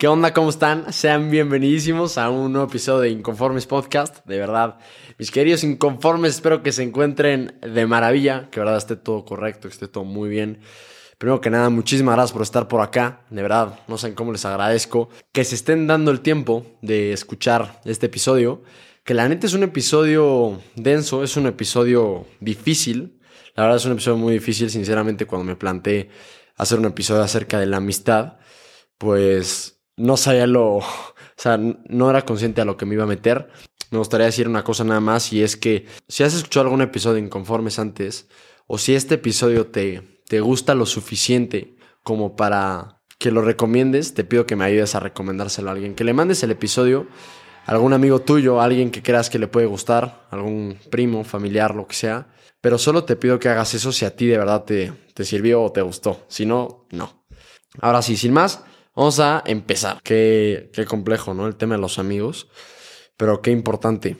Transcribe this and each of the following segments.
¿Qué onda? ¿Cómo están? Sean bienvenidísimos a un nuevo episodio de Inconformes Podcast. De verdad, mis queridos inconformes, espero que se encuentren de maravilla, que de verdad esté todo correcto, que esté todo muy bien. Primero que nada, muchísimas gracias por estar por acá. De verdad, no saben cómo les agradezco que se estén dando el tiempo de escuchar este episodio. Que la neta es un episodio denso, es un episodio difícil. La verdad es un episodio muy difícil, sinceramente, cuando me planteé hacer un episodio acerca de la amistad, pues no sabía lo, o sea, no era consciente a lo que me iba a meter. Me gustaría decir una cosa nada más y es que si has escuchado algún episodio de Inconformes antes o si este episodio te, te gusta lo suficiente como para que lo recomiendes, te pido que me ayudes a recomendárselo a alguien, que le mandes el episodio a algún amigo tuyo, a alguien que creas que le puede gustar, algún primo, familiar, lo que sea. Pero solo te pido que hagas eso si a ti de verdad te, te sirvió o te gustó. Si no, no. Ahora sí, sin más, Vamos a empezar. Qué, qué complejo, ¿no? El tema de los amigos. Pero qué importante.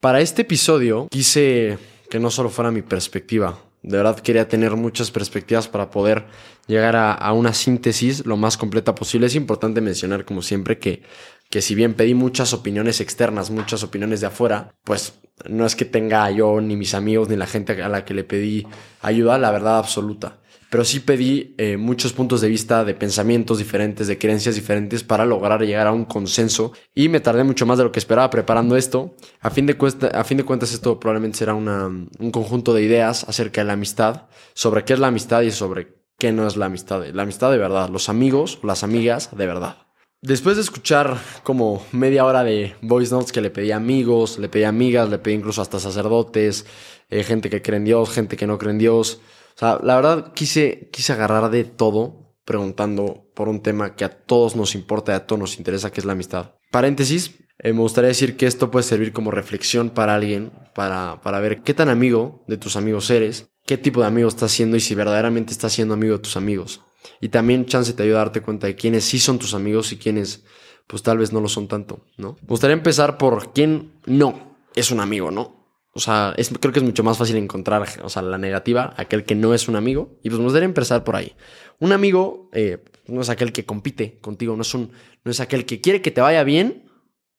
Para este episodio quise que no solo fuera mi perspectiva. De verdad quería tener muchas perspectivas para poder llegar a, a, una síntesis lo más completa posible. Es importante mencionar, como siempre, que, que si bien pedí muchas opiniones externas, muchas opiniones de afuera, pues no es que tenga yo ni mis amigos ni la gente a la que le pedí ayuda, la verdad absoluta pero sí pedí eh, muchos puntos de vista de pensamientos diferentes, de creencias diferentes para lograr llegar a un consenso y me tardé mucho más de lo que esperaba preparando esto. A fin de, cuentas esto probablemente será un conjunto de ideas acerca de la amistad, sobre qué es la amistad y sobre qué no es la amistad. La amistad de verdad, los amigos las amigas de verdad. Después de escuchar como media hora de voice notes que le pedí a amigos, le pedí a amigas, le pedí incluso hasta sacerdotes, eh, gente que cree en Dios, gente que no cree en Dios, o sea, la verdad quise, quise agarrar de todo preguntando por un tema que a todos nos importa y a todos nos interesa, que es la amistad. Paréntesis, eh, me gustaría decir que esto puede servir como reflexión para alguien, para, para ver qué tan amigo de tus amigos eres, qué tipo de amigo estás siendo y si verdaderamente estás siendo amigo de tus amigos. Y también chance te ayuda a darte cuenta de quiénes sí son tus amigos y quiénes pues tal vez no lo son tanto, ¿no? Me gustaría empezar por quién no es un amigo, ¿no? O sea, creo que es mucho más fácil encontrar, o sea, la negativa, aquel que no es un amigo. Y pues me gustaría empezar por ahí. Un amigo eh, no es aquel que compite contigo, no es, un, no es aquel que quiere que te vaya bien,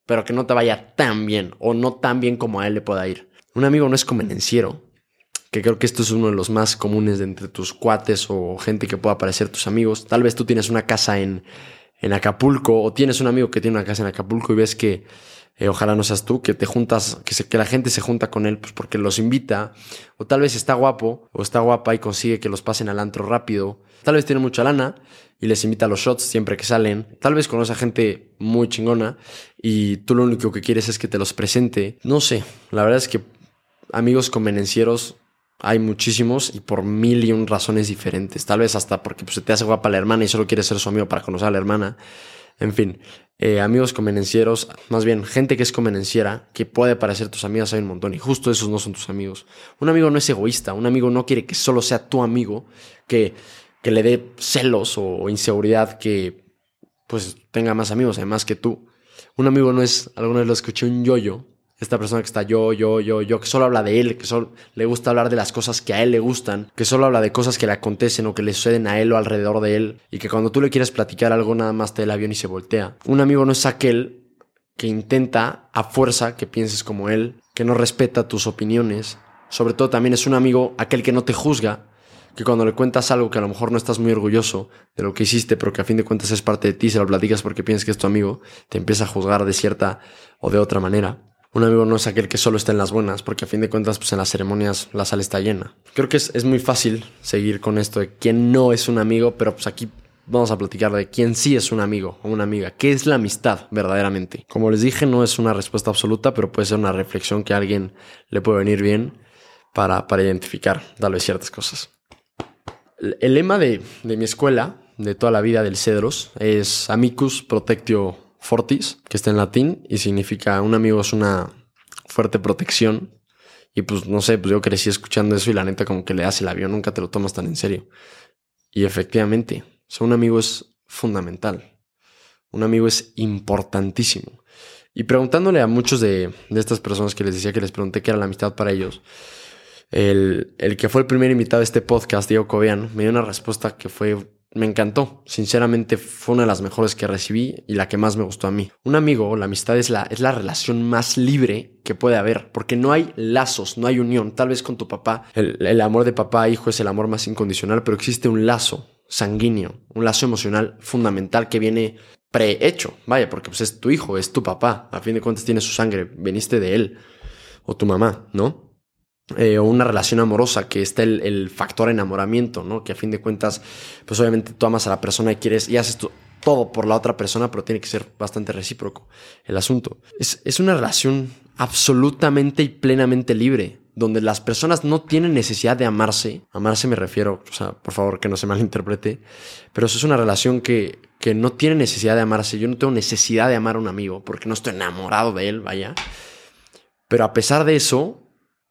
pero que no te vaya tan bien o no tan bien como a él le pueda ir. Un amigo no es convenenciero, que creo que esto es uno de los más comunes de entre tus cuates o gente que pueda parecer tus amigos. Tal vez tú tienes una casa en, en Acapulco o tienes un amigo que tiene una casa en Acapulco y ves que eh, ojalá no seas tú, que te juntas, que, se, que la gente se junta con él pues porque los invita, o tal vez está guapo o está guapa y consigue que los pasen al antro rápido, tal vez tiene mucha lana y les invita a los shots siempre que salen, tal vez conoce a gente muy chingona y tú lo único que quieres es que te los presente, no sé, la verdad es que amigos convenencieros hay muchísimos y por mil y un razones diferentes. Tal vez hasta porque pues, se te hace guapa la hermana y solo quieres ser su amigo para conocer a la hermana. En fin, eh, amigos convenencieros, más bien gente que es convenenciera, que puede parecer tus amigas, hay un montón, y justo esos no son tus amigos. Un amigo no es egoísta, un amigo no quiere que solo sea tu amigo, que, que le dé celos o inseguridad, que pues tenga más amigos además que tú. Un amigo no es, alguna vez lo escuché, un yoyo, esta persona que está yo, yo, yo, yo, que solo habla de él, que solo le gusta hablar de las cosas que a él le gustan, que solo habla de cosas que le acontecen o que le suceden a él o alrededor de él, y que cuando tú le quieres platicar algo nada más te da el avión y se voltea. Un amigo no es aquel que intenta a fuerza que pienses como él, que no respeta tus opiniones. Sobre todo también es un amigo aquel que no te juzga, que cuando le cuentas algo que a lo mejor no estás muy orgulloso de lo que hiciste, pero que a fin de cuentas es parte de ti, se lo platicas porque piensas que es tu amigo, te empieza a juzgar de cierta o de otra manera. Un amigo no es aquel que solo está en las buenas, porque a fin de cuentas, pues en las ceremonias la sala está llena. Creo que es, muy fácil seguir con esto de quién no es un amigo, pero pues aquí vamos a platicar de quién sí es un amigo o una amiga. ¿Qué es la amistad verdaderamente? Como les dije, no es una respuesta absoluta, pero puede ser una reflexión que a alguien le puede venir bien para, para identificar tal vez ciertas cosas. El, lema de, de mi escuela, de toda la vida del Cedros, es Amicus Protectio fortis, que está en latín y significa un amigo es una fuerte protección. Y pues no sé, pues yo crecí escuchando eso y la neta como que le hace el avión, nunca te lo tomas tan en serio. Y efectivamente, un amigo es fundamental. Un amigo es importantísimo. Y preguntándole a muchos de, estas personas que les decía que les pregunté qué era la amistad para ellos, el, el que fue el primer invitado a este podcast, Diego Cobian, me dio una respuesta que fue me encantó. Sinceramente fue una de las mejores que recibí y la que más me gustó a mí. Un amigo, la amistad es la, es la relación más libre que puede haber, porque no hay lazos, no hay unión. Tal vez con tu papá, el, el amor de papá a hijo es el amor más incondicional, pero existe un lazo sanguíneo, un lazo emocional fundamental que viene prehecho. Vaya, porque pues es tu hijo, es tu papá. A fin de cuentas tiene su sangre, veniste de él o tu mamá, ¿no? Eh, o una relación amorosa, que está el, factor enamoramiento, ¿no? Que a fin de cuentas, pues obviamente tú amas a la persona y quieres y haces todo por la otra persona, pero tiene que ser bastante recíproco el asunto. Es, es una relación absolutamente y plenamente libre, donde las personas no tienen necesidad de amarse. Amarse me refiero, o sea, por favor que no se malinterprete, pero eso es una relación que, que no tiene necesidad de amarse. Yo no tengo necesidad de amar a un amigo porque no estoy enamorado de él, vaya. Pero a pesar de eso,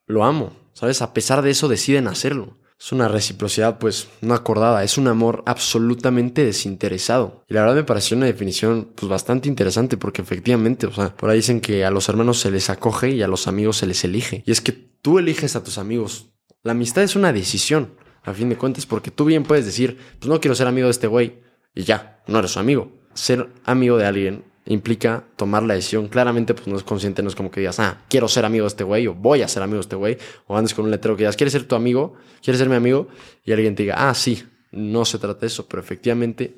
lo amo, ¿sabes? A pesar de eso deciden hacerlo. Es una reciprocidad pues no acordada, es un amor absolutamente desinteresado. Y la verdad me pareció una definición pues bastante interesante porque efectivamente, o sea, por ahí dicen que a los hermanos se les acoge y a los amigos se les elige. Y es que tú eliges a tus amigos. La amistad es una decisión, a fin de cuentas, porque tú bien puedes decir, pues no quiero ser amigo de este güey y ya, no eres su amigo. Ser amigo de alguien implica tomar la decisión. Claramente, pues no es consciente, no es como que digas, ah, quiero ser amigo de este güey o voy a ser amigo de este güey. O andes con un letrero que digas, ¿quieres ser tu amigo? ¿Quieres ser mi amigo? Y alguien te diga, ah, sí, no se trata de eso, pero efectivamente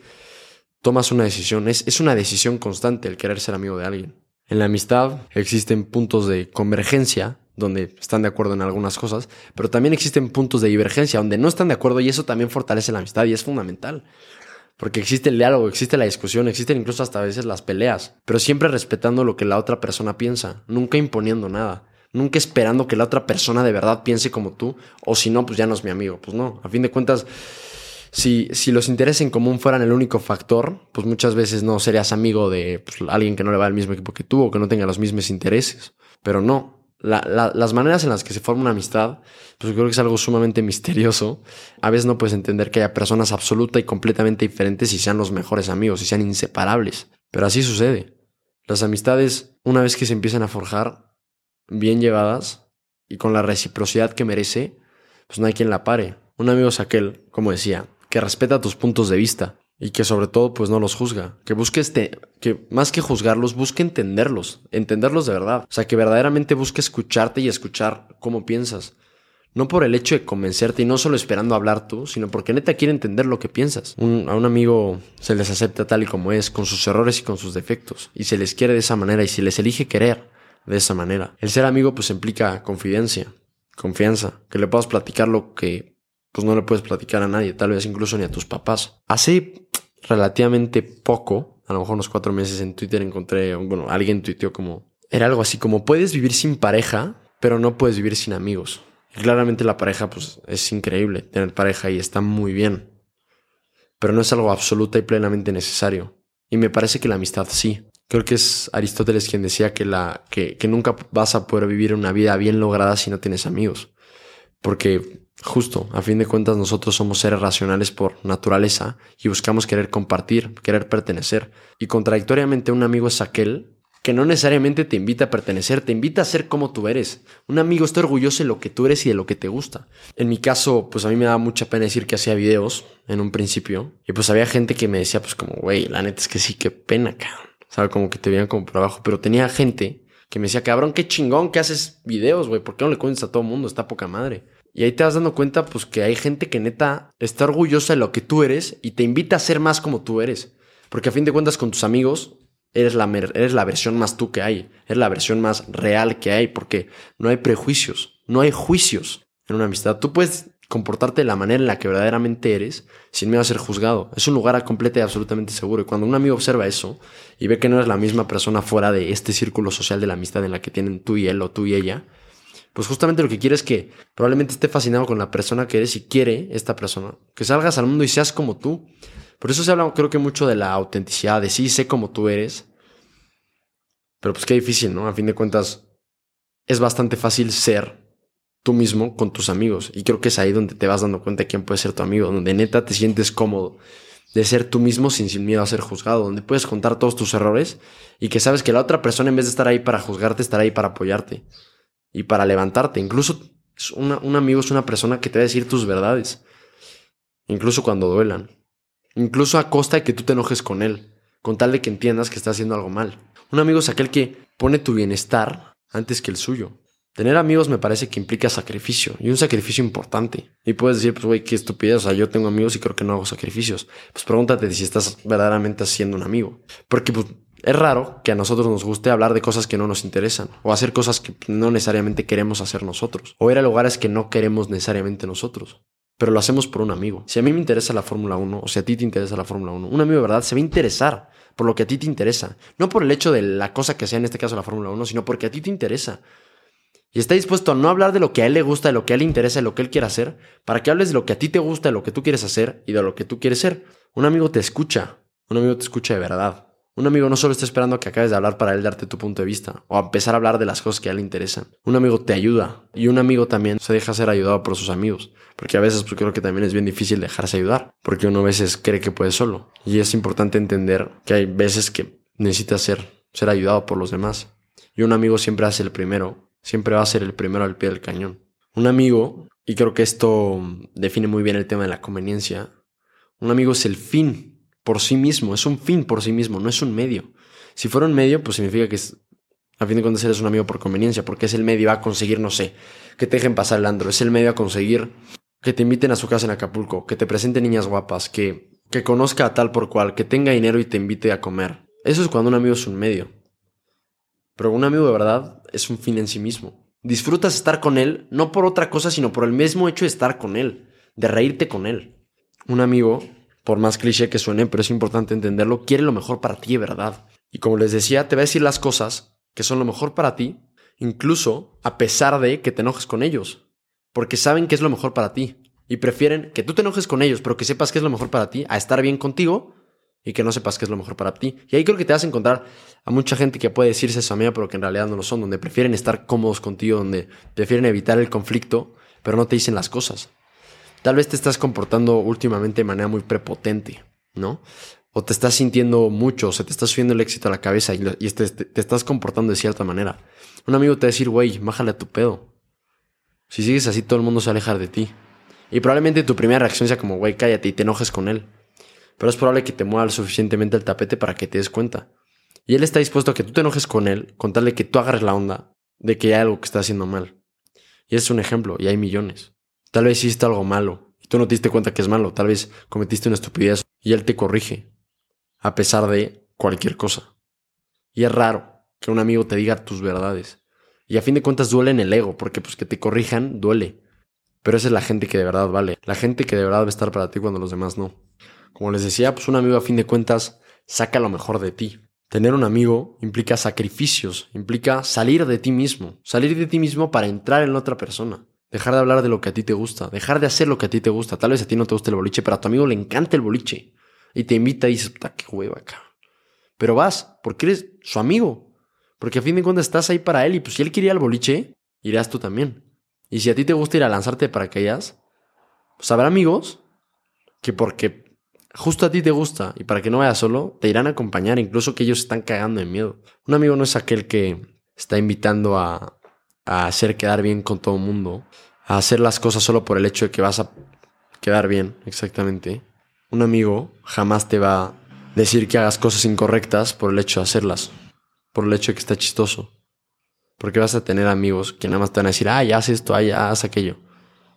tomas una decisión. Es, es una decisión constante el querer ser amigo de alguien. En la amistad existen puntos de convergencia donde están de acuerdo en algunas cosas, pero también existen puntos de divergencia donde no están de acuerdo y eso también fortalece la amistad y es fundamental. Porque existe el diálogo, existe la discusión, existen incluso hasta a veces las peleas, pero siempre respetando lo que la otra persona piensa, nunca imponiendo nada, nunca esperando que la otra persona de verdad piense como tú, o si no, pues ya no es mi amigo. Pues no, a fin de cuentas, si, si los intereses en común fueran el único factor, pues muchas veces no serías amigo de pues, alguien que no le va al mismo equipo que tú o que no tenga los mismos intereses. Pero no, las maneras en las que se forma una amistad, pues creo que es algo sumamente misterioso. A veces no puedes entender que haya personas absoluta y completamente diferentes y sean los mejores amigos y sean inseparables. Pero así sucede. Las amistades, una vez que se empiezan a forjar, bien llevadas y con la reciprocidad que merece, pues no hay quien la pare. Un amigo es aquel, como decía, que respeta tus puntos de vista, y que sobre todo pues no los juzga, que busque este, que más que juzgarlos, busque entenderlos, entenderlos de verdad, o sea, que verdaderamente busque escucharte y escuchar cómo piensas. No por el hecho de convencerte y no solo esperando hablar tú, sino porque neta quiere entender lo que piensas. a un amigo se les acepta tal y como es, con sus errores y con sus defectos, y se les quiere de esa manera y se les elige querer de esa manera. El ser amigo pues implica confidencia, confianza, que le puedas platicar lo que pues no le puedes platicar a nadie, tal vez incluso ni a tus papás. Hace relativamente poco, a lo mejor unos cuatro meses en Twitter encontré, bueno, alguien tuiteó como, era algo así como, puedes vivir sin pareja, pero no puedes vivir sin amigos. Y claramente la pareja, pues es increíble tener pareja y está muy bien, pero no es algo absoluta y plenamente necesario. Y me parece que la amistad sí. Creo que es Aristóteles quien decía que, la, que, que nunca vas a poder vivir una vida bien lograda si no tienes amigos. Porque Justo, a fin de cuentas nosotros somos seres racionales por naturaleza y buscamos querer compartir, querer pertenecer. Y contradictoriamente un amigo es aquel que no necesariamente te invita a pertenecer, te invita a ser como tú eres. Un amigo está orgulloso de lo que tú eres y de lo que te gusta. En mi caso, pues a mí me daba mucha pena decir que hacía videos en un principio. Y pues había gente que me decía, pues como, güey, la neta es que sí, qué pena, cabrón. O como que te veían como por abajo. Pero tenía gente que me decía, cabrón, qué chingón que haces videos, güey. ¿Por qué no le cuentas a todo el mundo? Está poca madre. Y ahí te vas dando cuenta, pues, que hay gente que neta está orgullosa de lo que tú eres y te invita a ser más como tú eres. Porque a fin de cuentas, con tus amigos, eres la, eres la versión más tú que hay. Eres la versión más real que hay. Porque no hay prejuicios, no hay juicios en una amistad. Tú puedes comportarte de la manera en la que verdaderamente eres sin miedo a ser juzgado. Es un lugar completo y absolutamente seguro. Y cuando un amigo observa eso y ve que no eres la misma persona fuera de este círculo social de la amistad en la que tienen tú y él o tú y ella, pues justamente lo que quiere es que probablemente esté fascinado con la persona que eres y quiere esta persona, que salgas al mundo y seas como tú. Por eso se habla creo que mucho de la autenticidad, de sí, sé como tú eres. Pero pues qué difícil, ¿no? A fin de cuentas, es bastante fácil ser tú mismo con tus amigos. Y creo que es ahí donde te vas dando cuenta de quién puede ser tu amigo, donde neta te sientes cómodo de ser tú mismo sin, sin miedo a ser juzgado, donde puedes contar todos tus errores y que sabes que la otra persona en vez de estar ahí para juzgarte, estará ahí para apoyarte y para levantarte. Incluso un amigo es una persona que te va a decir tus verdades, incluso cuando duelan. incluso a costa de que tú te enojes con él, con tal de que entiendas que está haciendo algo mal. Un amigo es aquel que pone tu bienestar antes que el suyo. Tener amigos me parece que implica sacrificio y un sacrificio importante. Y puedes decir, pues, güey, qué estupidez. O sea, yo tengo amigos y creo que no hago sacrificios. Pues pregúntate si estás verdaderamente haciendo un amigo. Porque pues, es raro que a nosotros nos guste hablar de cosas que no nos interesan o hacer cosas que no necesariamente queremos hacer nosotros o ir a lugares que no queremos necesariamente nosotros. Pero lo hacemos por un amigo. Si a mí me interesa la Fórmula 1 o si a ti te interesa la Fórmula 1, un amigo de verdad se va a interesar por lo que a ti te interesa. No por el hecho de la cosa que sea en este caso la Fórmula 1, sino porque a ti te interesa. Y está dispuesto a no hablar de lo que a él le gusta, de lo que a él le interesa, de lo que él quiere hacer, para que hables de lo que a ti te gusta, de lo que tú quieres hacer y de lo que tú quieres ser. Un amigo te escucha. Un amigo te escucha de verdad. Un amigo no solo está esperando que acabes de hablar para él darte tu punto de vista o a empezar a hablar de las cosas que a él le interesan. Un amigo te ayuda y un amigo también se deja ser ayudado por sus amigos. Porque a veces pues, creo que también es bien difícil dejarse ayudar porque uno a veces cree que puede solo. Y es importante entender que hay veces que necesitas ser, ser ayudado por los demás. Y un amigo siempre hace el primero, siempre va a ser el primero al pie del cañón. Un amigo, y creo que esto define muy bien el tema de la conveniencia, un amigo es el fin por sí mismo, es un fin por sí mismo, no es un medio. Si fuera un medio, pues significa que es, a fin de cuentas eres un amigo por conveniencia, porque es el medio a conseguir, no sé, que te dejen pasar el andro, es el medio a conseguir que te inviten a su casa en Acapulco, que te presenten niñas guapas, que, que conozca a tal por cual, que tenga dinero y te invite a comer. Eso es cuando un amigo es un medio. Pero un amigo de verdad es un fin en sí mismo. Disfrutas estar con él, no por otra cosa, sino por el mismo hecho de estar con él, de reírte con él. Un amigo por más cliché que suene, pero es importante entenderlo, quiere lo mejor para ti, ¿verdad? Y como les decía, te va a decir las cosas que son lo mejor para ti, incluso a pesar de que te enojes con ellos, porque saben que es lo mejor para ti y prefieren que tú te enojes con ellos, pero que sepas que es lo mejor para ti, a estar bien contigo y que no sepas que es lo mejor para ti. Y ahí creo que te vas a encontrar a mucha gente que puede decirse eso a mí, pero que en realidad no lo son, donde prefieren estar cómodos contigo, donde prefieren evitar el conflicto, pero no te dicen las cosas. Tal vez te estás comportando últimamente de manera muy prepotente, ¿no? O te estás sintiendo mucho, o se te está subiendo el éxito a la cabeza y, te, te, estás comportando de cierta manera. Un amigo te va a decir, güey, bájale a tu pedo. Si sigues así, todo el mundo se va a alejar de ti. Y probablemente tu primera reacción sea como, güey, cállate y te enojes con él. Pero es probable que te mueva suficientemente el tapete para que te des cuenta. Y él está dispuesto a que tú te enojes con él, con tal de que tú agarres la onda de que hay algo que está haciendo mal. Y es un ejemplo, y hay millones. Tal vez hiciste algo malo y tú no te diste cuenta que es malo. Tal vez cometiste una estupidez y él te corrige a pesar de cualquier cosa. Y es raro que un amigo te diga tus verdades. Y a fin de cuentas duele en el ego, porque pues que te corrijan duele. Pero esa es la gente que de verdad vale. La gente que de verdad va a estar para ti cuando los demás no. Como les decía, pues un amigo a fin de cuentas saca lo mejor de ti. Tener un amigo implica sacrificios, implica salir de ti mismo, salir de ti mismo para entrar en otra persona. Dejar de hablar de lo que a ti te gusta. Dejar de hacer lo que a ti te gusta. Tal vez a ti no te guste el boliche, pero a tu amigo le encanta el boliche. Y te invita y dices, puta, qué hueva acá. Pero vas, porque eres su amigo. Porque a fin de cuentas estás ahí para él. Y pues si él quería el boliche, irás tú también. Y si a ti te gusta ir a lanzarte para aquellas, pues habrá amigos que porque justo a ti te gusta y para que no vayas solo, te irán a acompañar, incluso que ellos están cagando de miedo. Un amigo no es aquel que está invitando a, a hacer quedar bien con todo el mundo, a hacer las cosas solo por el hecho de que vas a quedar bien, exactamente. Un amigo jamás te va a decir que hagas cosas incorrectas por el hecho de hacerlas, por el hecho de que está chistoso. Porque vas a tener amigos que nada más te van a decir, ah, ya haz esto, ah, ya haz aquello.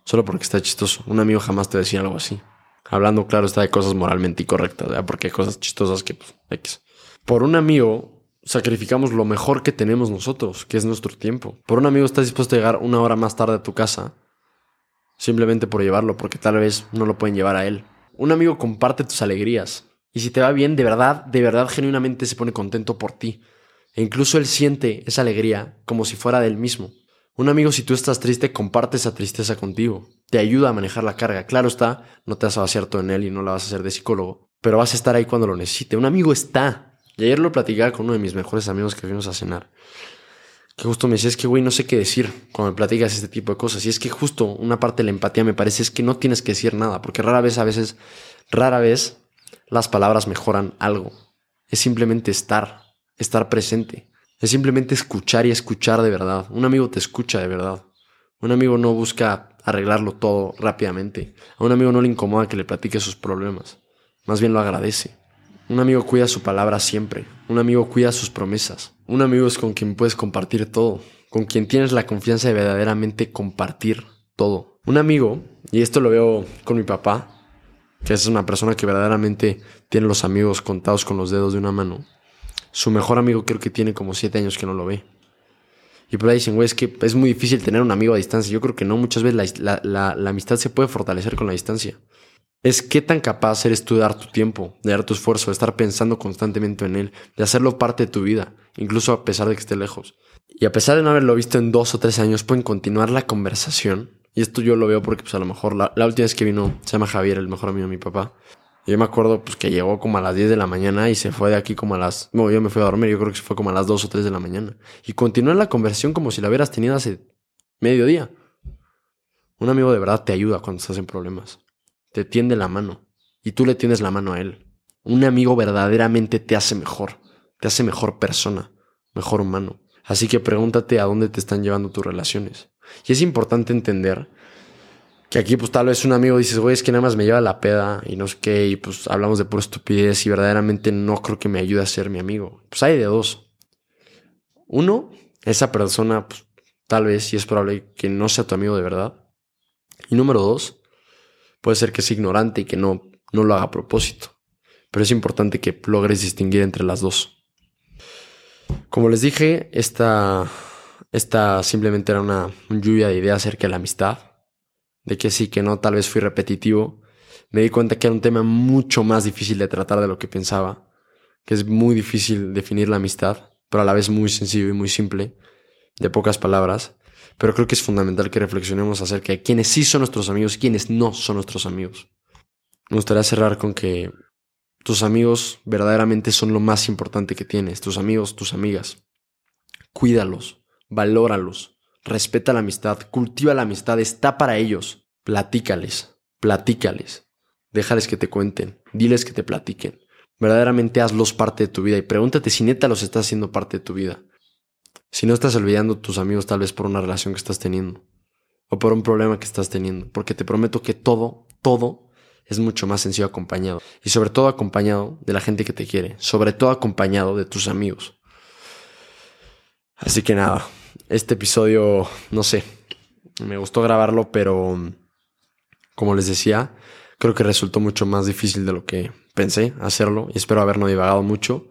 Solo porque está chistoso. Un amigo jamás te va a decir algo así. Hablando, claro, está de cosas moralmente incorrectas, porque hay cosas chistosas que, pues, Por un amigo, sacrificamos lo mejor que tenemos nosotros, que es nuestro tiempo. Por un amigo estás dispuesto a llegar una hora más tarde a tu casa, simplemente por llevarlo, porque tal vez no lo pueden llevar a él. Un amigo comparte tus alegrías. Y si te va bien, de verdad, de verdad, genuinamente se pone contento por ti. E incluso él siente esa alegría como si fuera del mismo. Un amigo, si tú estás triste, comparte esa tristeza contigo. Te ayuda a manejar la carga. Claro está, no te vas a vaciar todo en él y no la vas a hacer de psicólogo. Pero vas a estar ahí cuando lo necesite. Un amigo está. Y ayer lo platicaba con uno de mis mejores amigos que fuimos a cenar. Que justo me decía, es que güey, no sé qué decir cuando me platicas este tipo de cosas. Y es que justo una parte de la empatía me parece es que no tienes que decir nada, porque rara vez, a veces, rara vez las palabras mejoran algo. Es simplemente estar, estar presente. Es simplemente escuchar y escuchar de verdad. Un amigo te escucha de verdad. Un amigo no busca arreglarlo todo rápidamente. A un amigo no le incomoda que le platique sus problemas. más bien lo agradece. Un amigo cuida su palabra siempre. Un amigo cuida sus promesas. Un amigo es con quien puedes compartir todo. Con quien tienes la confianza de verdaderamente compartir todo. Un amigo, y esto lo veo con mi papá, que es una persona que verdaderamente tiene los amigos contados con los dedos de una mano. Su mejor amigo creo que tiene como siete años que no lo ve. Y por ahí dicen, güey, es que es muy difícil tener un amigo a distancia. Yo creo que no, muchas veces la, la amistad se puede fortalecer con la distancia es qué tan capaz eres tú de dar tu tiempo, de dar tu esfuerzo, de estar pensando constantemente en él, de hacerlo parte de tu vida, incluso a pesar de que esté lejos. Y a pesar de no haberlo visto en dos o tres años, pueden continuar la conversación. Y esto yo lo veo porque pues a lo mejor la, última vez que vino, se llama Javier, el mejor amigo de mi papá. Yo me acuerdo pues que llegó como a las 10 de la mañana y se fue de aquí como a las... Bueno, yo me fui a dormir, yo creo que se fue como a las 2 o 3 de la mañana. Y continuó la conversación como si la hubieras tenido hace medio día. Un amigo de verdad te ayuda cuando estás en problemas te tiende la mano y tú le tienes la mano a él. Un amigo verdaderamente te hace mejor, te hace mejor persona, mejor humano. Así que pregúntate a dónde te están llevando tus relaciones. Y es importante entender que aquí pues tal vez un amigo dices, güey, es que nada más me lleva la peda y no sé qué, y pues hablamos de pura estupidez y verdaderamente no creo que me ayude a ser mi amigo. Pues hay de dos. Uno, esa persona pues, tal vez y es probable que no sea tu amigo de verdad. Y número dos, Puede ser que sea ignorante y que no, no lo haga a propósito. Pero es importante que logres distinguir entre las dos. Como les dije, esta, esta simplemente era una, lluvia de ideas acerca de la amistad. De que sí, que no, tal vez fui repetitivo. Me di cuenta que era un tema mucho más difícil de tratar de lo que pensaba. Que es muy difícil definir la amistad, pero a la vez muy sencillo y muy simple, de pocas palabras. Pero creo que es fundamental que reflexionemos acerca de quiénes sí son nuestros amigos y quiénes no son nuestros amigos. Me gustaría cerrar con que tus amigos verdaderamente son lo más importante que tienes. Tus amigos, tus amigas. Cuídalos, valóralos, respeta la amistad, cultiva la amistad, está para ellos. Platícales, platícales. Déjales que te cuenten, diles que te platiquen. Verdaderamente hazlos parte de tu vida y pregúntate si neta los estás haciendo parte de tu vida. Si no estás olvidando tus amigos tal vez por una relación que estás teniendo o por un problema que estás teniendo, porque te prometo que todo, todo es mucho más sencillo acompañado y sobre todo acompañado de la gente que te quiere, sobre todo acompañado de tus amigos. Así que nada, este episodio, no sé, me gustó grabarlo, pero como les decía, creo que resultó mucho más difícil de lo que pensé hacerlo y espero haber no divagado mucho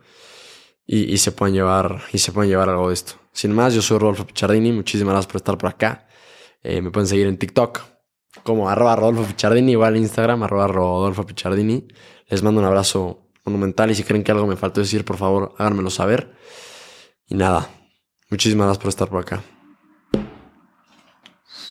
y, y, se pueden llevar y se pueden llevar algo de esto. Sin más, yo soy Rodolfo Pichardini, muchísimas gracias por estar por acá. Eh, me pueden seguir en TikTok como arroba Rodolfo Pichardini, igual en Instagram arroba Rodolfo Pichardini. Les mando un abrazo monumental y si creen que algo me faltó decir, por favor, háganmelo saber. Y nada, muchísimas gracias por estar por acá.